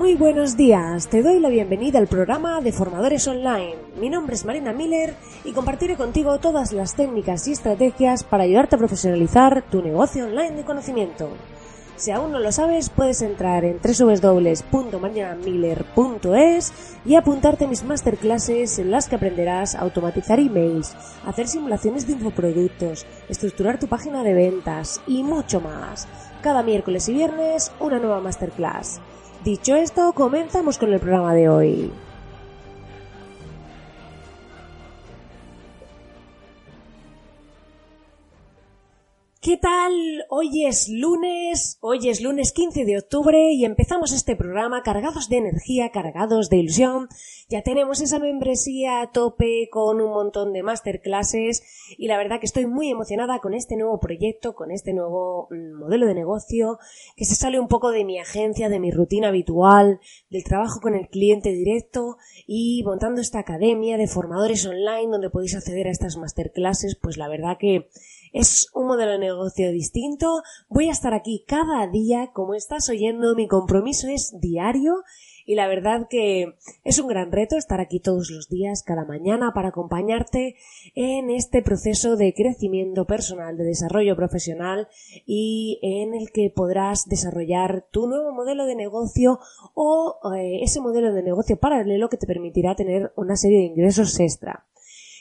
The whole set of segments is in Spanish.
Muy buenos días, te doy la bienvenida al programa de Formadores Online. Mi nombre es Marina Miller y compartiré contigo todas las técnicas y estrategias para ayudarte a profesionalizar tu negocio online de conocimiento. Si aún no lo sabes, puedes entrar en www.marinamiller.es y apuntarte a mis masterclasses en las que aprenderás a automatizar emails, hacer simulaciones de infoproductos, estructurar tu página de ventas y mucho más. Cada miércoles y viernes una nueva masterclass. Dicho esto, comenzamos con el programa de hoy. ¿Qué tal? Hoy es lunes, hoy es lunes 15 de octubre y empezamos este programa cargados de energía, cargados de ilusión. Ya tenemos esa membresía a tope con un montón de masterclasses y la verdad que estoy muy emocionada con este nuevo proyecto, con este nuevo mm, modelo de negocio que se sale un poco de mi agencia, de mi rutina habitual, del trabajo con el cliente directo y montando esta academia de formadores online donde podéis acceder a estas masterclasses, pues la verdad que es un modelo de negocio distinto. Voy a estar aquí cada día, como estás oyendo, mi compromiso es diario y la verdad que es un gran reto estar aquí todos los días, cada mañana, para acompañarte en este proceso de crecimiento personal, de desarrollo profesional y en el que podrás desarrollar tu nuevo modelo de negocio o eh, ese modelo de negocio paralelo que te permitirá tener una serie de ingresos extra.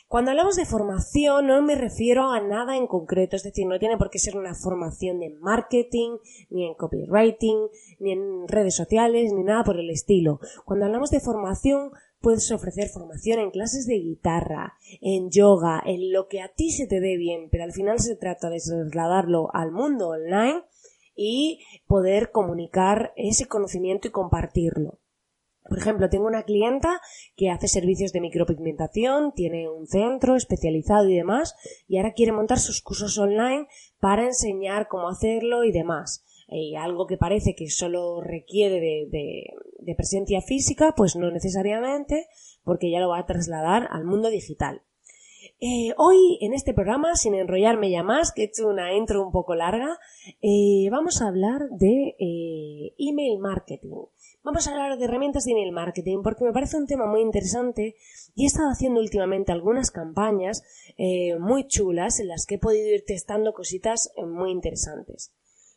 Cuando hablamos de formación no me refiero a nada en concreto, es decir, no tiene por qué ser una formación de marketing, ni en copywriting, ni en redes sociales, ni nada por el estilo. Cuando hablamos de formación puedes ofrecer formación en clases de guitarra, en yoga, en lo que a ti se te dé bien, pero al final se trata de trasladarlo al mundo online y poder comunicar ese conocimiento y compartirlo. Por ejemplo, tengo una clienta que hace servicios de micropigmentación, tiene un centro especializado y demás, y ahora quiere montar sus cursos online para enseñar cómo hacerlo y demás. Y algo que parece que solo requiere de, presencia física, pues no necesariamente, porque ya lo va a trasladar al mundo digital. Eh, hoy en este programa, sin enrollarme ya más, que he hecho una intro un poco larga, eh, vamos a hablar de eh, email marketing. Vamos a hablar de herramientas de email marketing porque me parece un tema muy interesante y he estado haciendo últimamente algunas campañas eh, muy chulas en las que he podido ir testando cositas eh, muy interesantes.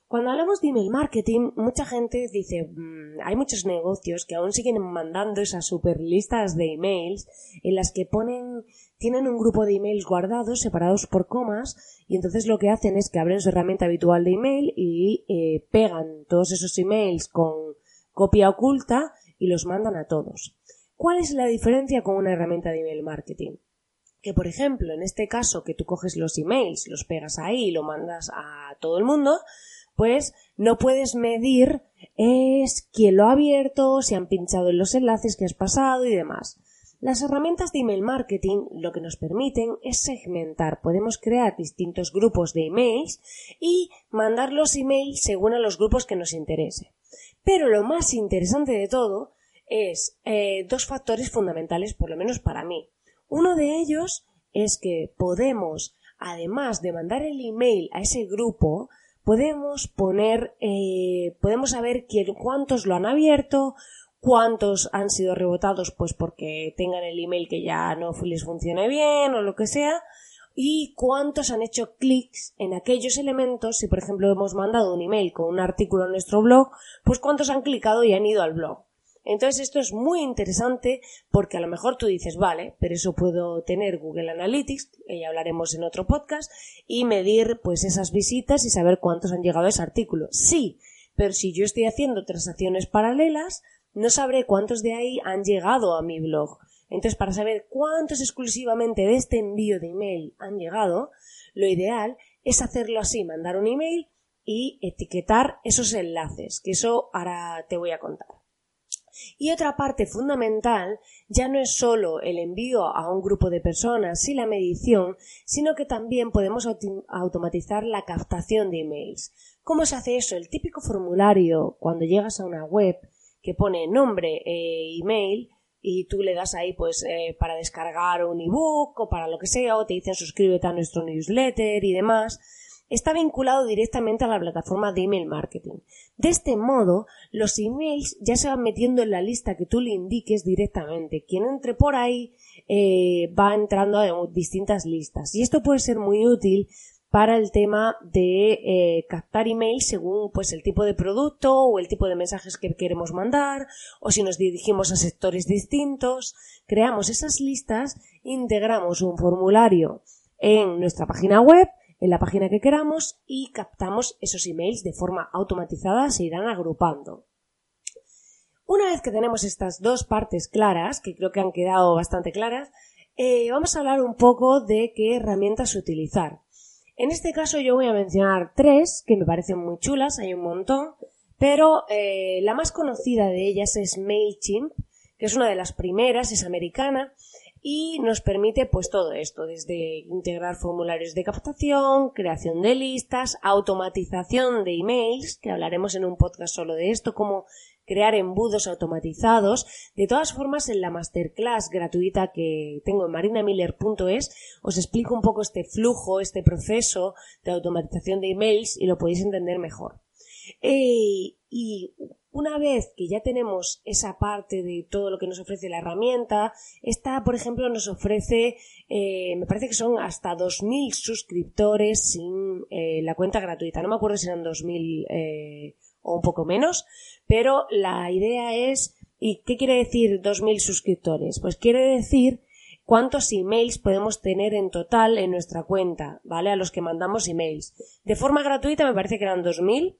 Cuando hablamos de email marketing, mucha gente dice, mm, hay muchos negocios que aún siguen mandando esas super listas de emails en las que ponen, tienen un grupo de emails guardados, separados por comas, y entonces lo que hacen es que abren su herramienta habitual de email y eh, pegan todos esos emails con copia oculta y los mandan a todos. ¿Cuál es la diferencia con una herramienta de email marketing? Que, por ejemplo, en este caso que tú coges los emails, los pegas ahí y lo mandas a todo el mundo, pues no puedes medir es quién lo ha abierto, si han pinchado en los enlaces que has pasado y demás. Las herramientas de email marketing lo que nos permiten es segmentar. Podemos crear distintos grupos de emails y mandar los emails según a los grupos que nos interese. Pero lo más interesante de todo es eh, dos factores fundamentales, por lo menos para mí. Uno de ellos es que podemos, además de mandar el email a ese grupo, podemos poner, eh, podemos saber quién, cuántos lo han abierto, cuántos han sido rebotados, pues porque tengan el email que ya no les funcione bien o lo que sea, y cuántos han hecho clics en aquellos elementos, si por ejemplo hemos mandado un email con un artículo en nuestro blog, pues cuántos han clicado y han ido al blog. Entonces esto es muy interesante porque a lo mejor tú dices, vale, pero eso puedo tener Google Analytics, que ya hablaremos en otro podcast, y medir pues esas visitas y saber cuántos han llegado a ese artículo. Sí, pero si yo estoy haciendo transacciones paralelas, no sabré cuántos de ahí han llegado a mi blog. Entonces, para saber cuántos exclusivamente de este envío de email han llegado, lo ideal es hacerlo así, mandar un email y etiquetar esos enlaces, que eso ahora te voy a contar. Y otra parte fundamental ya no es solo el envío a un grupo de personas y la medición, sino que también podemos automatizar la captación de emails. ¿Cómo se hace eso? El típico formulario cuando llegas a una web que pone nombre e email y tú le das ahí pues eh, para descargar un ebook o para lo que sea o te dicen suscríbete a nuestro newsletter y demás está vinculado directamente a la plataforma de email marketing. De este modo, los emails ya se van metiendo en la lista que tú le indiques directamente. Quien entre por ahí eh, va entrando a distintas listas. Y esto puede ser muy útil para el tema de eh, captar emails según pues el tipo de producto o el tipo de mensajes que queremos mandar o si nos dirigimos a sectores distintos. Creamos esas listas integramos un formulario en nuestra página web en la página que queramos y captamos esos emails de forma automatizada se irán agrupando. Una vez que tenemos estas dos partes claras que creo que han quedado bastante claras eh, vamos a hablar un poco de qué herramientas utilizar en este caso yo voy a mencionar tres que me parecen muy chulas, hay un montón, pero eh, la más conocida de ellas es MailChimp, que es una de las primeras, es americana y nos permite pues todo esto, desde integrar formularios de captación, creación de listas, automatización de emails, que hablaremos en un podcast solo de esto, cómo crear embudos automatizados. De todas formas, en la masterclass gratuita que tengo en marinamiller.es os explico un poco este flujo, este proceso de automatización de emails y lo podéis entender mejor. Eh, y una vez que ya tenemos esa parte de todo lo que nos ofrece la herramienta, esta, por ejemplo, nos ofrece, eh, me parece que son hasta 2.000 suscriptores sin eh, la cuenta gratuita. No me acuerdo si eran 2.000 o un poco menos, pero la idea es, ¿y qué quiere decir 2.000 suscriptores? Pues quiere decir cuántos emails podemos tener en total en nuestra cuenta, ¿vale? A los que mandamos emails. De forma gratuita me parece que eran 2.000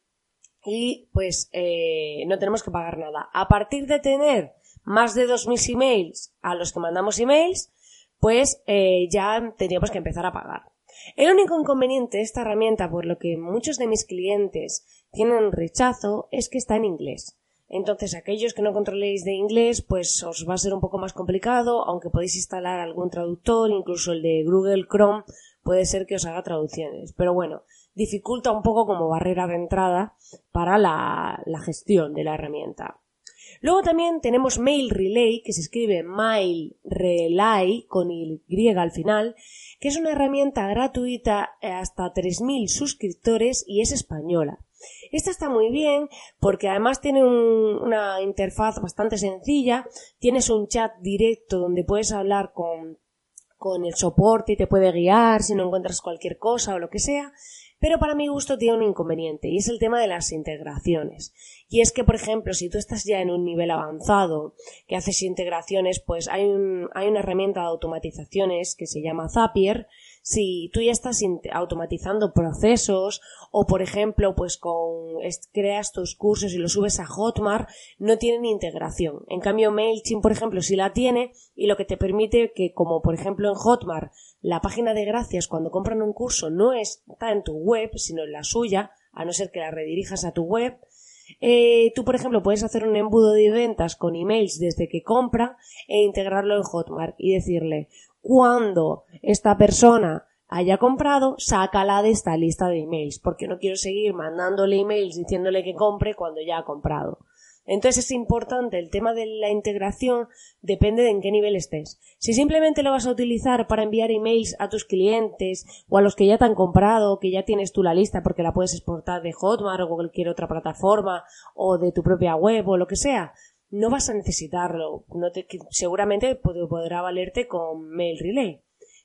y pues eh, no tenemos que pagar nada. A partir de tener más de 2.000 emails a los que mandamos emails, pues eh, ya tendríamos que empezar a pagar. El único inconveniente de esta herramienta, por lo que muchos de mis clientes tienen rechazo es que está en inglés. Entonces, aquellos que no controléis de inglés, pues os va a ser un poco más complicado, aunque podéis instalar algún traductor, incluso el de Google Chrome puede ser que os haga traducciones. Pero bueno, dificulta un poco como barrera de entrada para la, gestión de la herramienta. Luego también tenemos Mail Relay, que se escribe Mail Relay con Y al final, que es una herramienta gratuita hasta 3.000 suscriptores y es española. Esta está muy bien porque además tiene una interfaz bastante sencilla, tienes un chat directo donde puedes hablar con, con el soporte y te puede guiar si no encuentras cualquier cosa o lo que sea, pero para mi gusto tiene un inconveniente y es el tema de las integraciones. Y es que, por ejemplo, si tú estás ya en un nivel avanzado que haces integraciones, pues hay, un, hay una herramienta de automatizaciones que se llama Zapier si tú ya estás automatizando procesos o por ejemplo pues con creas tus cursos y los subes a Hotmart no tienen integración. En cambio Mailchimp por ejemplo sí la tiene y lo que te permite que como por ejemplo en Hotmart la página de gracias cuando compran un curso no está en tu web sino en la suya a no ser que la redirijas a tu web eh, tú, por ejemplo, puedes hacer un embudo de ventas con emails desde que compra e integrarlo en Hotmart y decirle, cuando esta persona haya comprado, sácala de esta lista de emails, porque no quiero seguir mandándole emails diciéndole que compre cuando ya ha comprado. Entonces es importante el tema de la integración, depende de en qué nivel estés. Si simplemente lo vas a utilizar para enviar emails a tus clientes o a los que ya te han comprado, que ya tienes tú la lista porque la puedes exportar de Hotmart o cualquier otra plataforma o de tu propia web o lo que sea, no vas a necesitarlo. Seguramente podrá valerte con Mail Relay.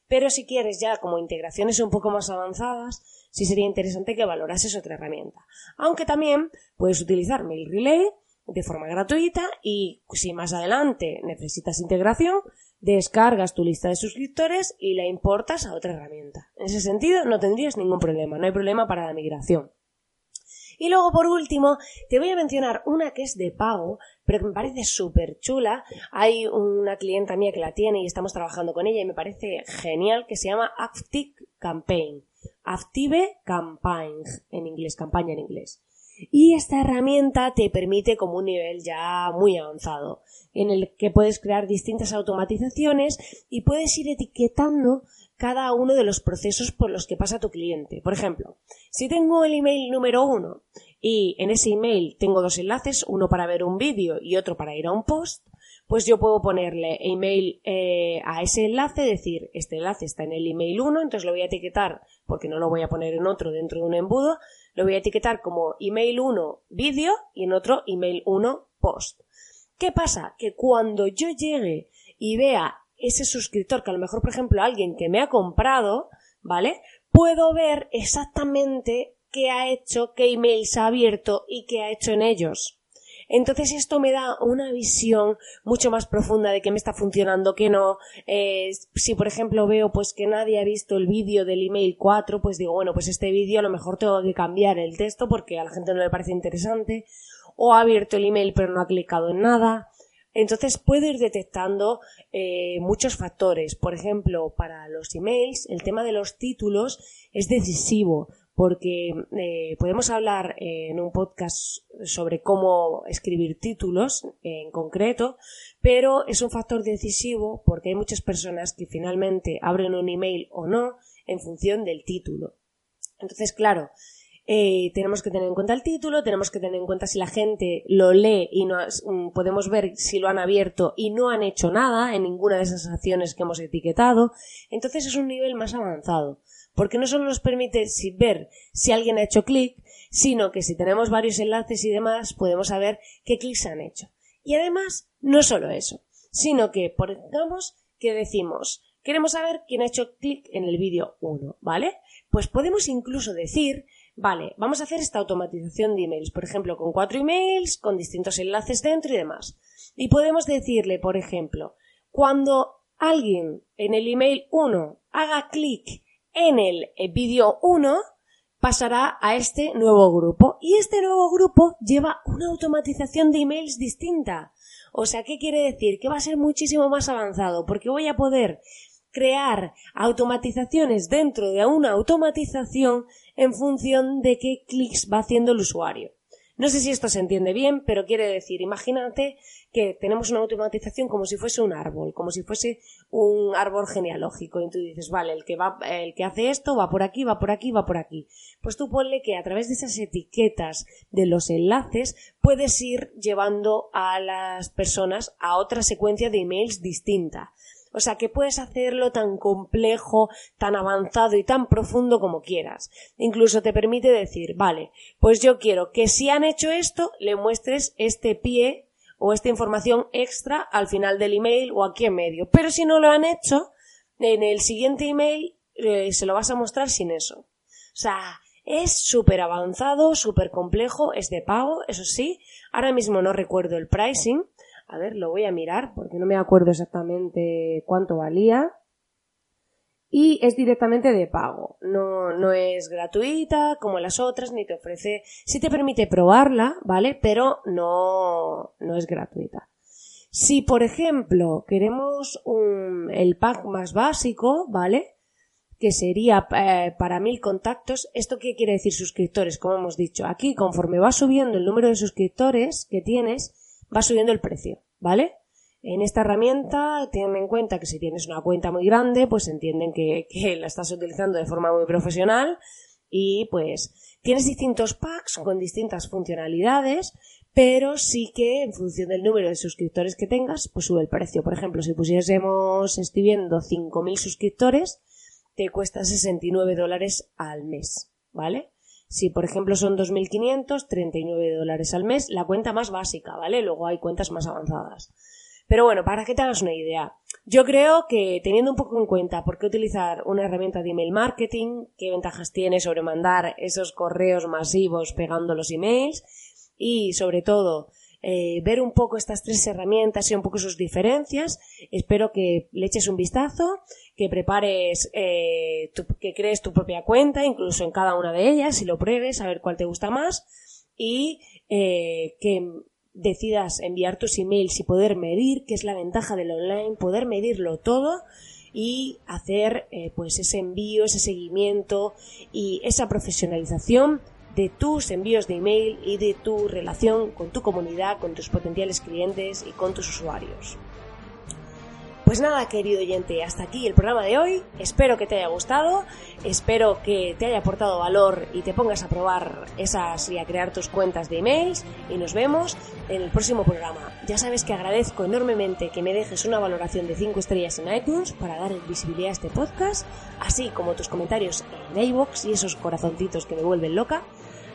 Pero si quieres ya como integraciones un poco más avanzadas, sí sería interesante que valorases otra herramienta. Aunque también puedes utilizar Mail Relay de forma gratuita y si más adelante necesitas integración, descargas tu lista de suscriptores y la importas a otra herramienta. En ese sentido no tendrías ningún problema, no hay problema para la migración. Y luego, por último, te voy a mencionar una que es de pago, pero que me parece súper chula. Hay una clienta mía que la tiene y estamos trabajando con ella y me parece genial, que se llama Active Campaign. Active Campaign, en inglés, campaña en inglés. Y esta herramienta te permite como un nivel ya muy avanzado, en el que puedes crear distintas automatizaciones y puedes ir etiquetando cada uno de los procesos por los que pasa tu cliente. Por ejemplo, si tengo el email número uno y en ese email tengo dos enlaces, uno para ver un vídeo y otro para ir a un post, pues yo puedo ponerle email eh, a ese enlace, decir, este enlace está en el email 1, entonces lo voy a etiquetar, porque no lo voy a poner en otro dentro de un embudo, lo voy a etiquetar como email 1 vídeo y en otro email 1 post. ¿Qué pasa? Que cuando yo llegue y vea ese suscriptor, que a lo mejor, por ejemplo, alguien que me ha comprado, ¿vale? Puedo ver exactamente qué ha hecho, qué emails ha abierto y qué ha hecho en ellos. Entonces esto me da una visión mucho más profunda de qué me está funcionando, qué no. Eh, si por ejemplo veo pues que nadie ha visto el vídeo del email 4, pues digo, bueno, pues este vídeo a lo mejor tengo que cambiar el texto porque a la gente no le parece interesante. O ha abierto el email pero no ha clicado en nada. Entonces puedo ir detectando eh, muchos factores. Por ejemplo, para los emails, el tema de los títulos es decisivo porque eh, podemos hablar en un podcast sobre cómo escribir títulos en concreto, pero es un factor decisivo porque hay muchas personas que finalmente abren un email o no en función del título. Entonces, claro, eh, tenemos que tener en cuenta el título, tenemos que tener en cuenta si la gente lo lee y no, mm, podemos ver si lo han abierto y no han hecho nada en ninguna de esas acciones que hemos etiquetado. Entonces es un nivel más avanzado porque no solo nos permite ver si alguien ha hecho clic, sino que si tenemos varios enlaces y demás, podemos saber qué clics han hecho. Y además, no solo eso, sino que, pongamos que decimos, queremos saber quién ha hecho clic en el vídeo 1, ¿vale? Pues podemos incluso decir, vale, vamos a hacer esta automatización de emails, por ejemplo, con cuatro emails, con distintos enlaces dentro y demás. Y podemos decirle, por ejemplo, cuando alguien en el email 1 haga clic en el vídeo 1 pasará a este nuevo grupo y este nuevo grupo lleva una automatización de emails distinta. O sea, ¿qué quiere decir? Que va a ser muchísimo más avanzado porque voy a poder crear automatizaciones dentro de una automatización en función de qué clics va haciendo el usuario. No sé si esto se entiende bien, pero quiere decir, imagínate que tenemos una automatización como si fuese un árbol, como si fuese un árbol genealógico. Y tú dices, vale, el que va, el que hace esto va por aquí, va por aquí, va por aquí. Pues tú ponle que a través de esas etiquetas de los enlaces puedes ir llevando a las personas a otra secuencia de emails distinta. O sea, que puedes hacerlo tan complejo, tan avanzado y tan profundo como quieras. Incluso te permite decir, vale, pues yo quiero que si han hecho esto, le muestres este pie o esta información extra al final del email o aquí en medio. Pero si no lo han hecho, en el siguiente email eh, se lo vas a mostrar sin eso. O sea, es súper avanzado, súper complejo, es de pago, eso sí. Ahora mismo no recuerdo el pricing, a ver, lo voy a mirar porque no me acuerdo exactamente cuánto valía. Y es directamente de pago. No, no es gratuita como las otras, ni te ofrece. Sí te permite probarla, ¿vale? Pero no, no es gratuita. Si, por ejemplo, queremos un, el pack más básico, ¿vale? que sería eh, para mil contactos. ¿Esto qué quiere decir suscriptores? Como hemos dicho, aquí conforme va subiendo el número de suscriptores que tienes, va subiendo el precio, ¿vale? En esta herramienta tienen en cuenta que si tienes una cuenta muy grande, pues entienden que, que la estás utilizando de forma muy profesional y pues tienes distintos packs con distintas funcionalidades, pero sí que en función del número de suscriptores que tengas, pues sube el precio. Por ejemplo, si pusiésemos, estoy viendo 5.000 suscriptores, te cuesta 69 dólares al mes, ¿vale? Si, por ejemplo, son 2.500, 39 dólares al mes, la cuenta más básica, ¿vale? Luego hay cuentas más avanzadas. Pero bueno, para que te hagas una idea, yo creo que teniendo un poco en cuenta por qué utilizar una herramienta de email marketing, qué ventajas tiene sobre mandar esos correos masivos pegando los emails y sobre todo eh, ver un poco estas tres herramientas y un poco sus diferencias. Espero que le eches un vistazo, que prepares, eh, que crees tu propia cuenta, incluso en cada una de ellas, y lo pruebes, a ver cuál te gusta más, y eh, que decidas enviar tus emails y poder medir, que es la ventaja del online, poder medirlo todo y hacer pues ese envío, ese seguimiento y esa profesionalización de tus envíos de email y de tu relación con tu comunidad, con tus potenciales clientes y con tus usuarios. Pues nada, querido oyente, hasta aquí el programa de hoy. Espero que te haya gustado, espero que te haya aportado valor y te pongas a probar esas y a crear tus cuentas de emails. Y nos vemos en el próximo programa. Ya sabes que agradezco enormemente que me dejes una valoración de 5 estrellas en iTunes para dar visibilidad a este podcast, así como tus comentarios en iVoox y esos corazoncitos que me vuelven loca.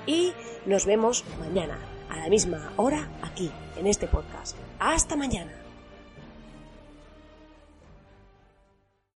Y nos vemos mañana, a la misma hora, aquí, en este podcast. ¡Hasta mañana!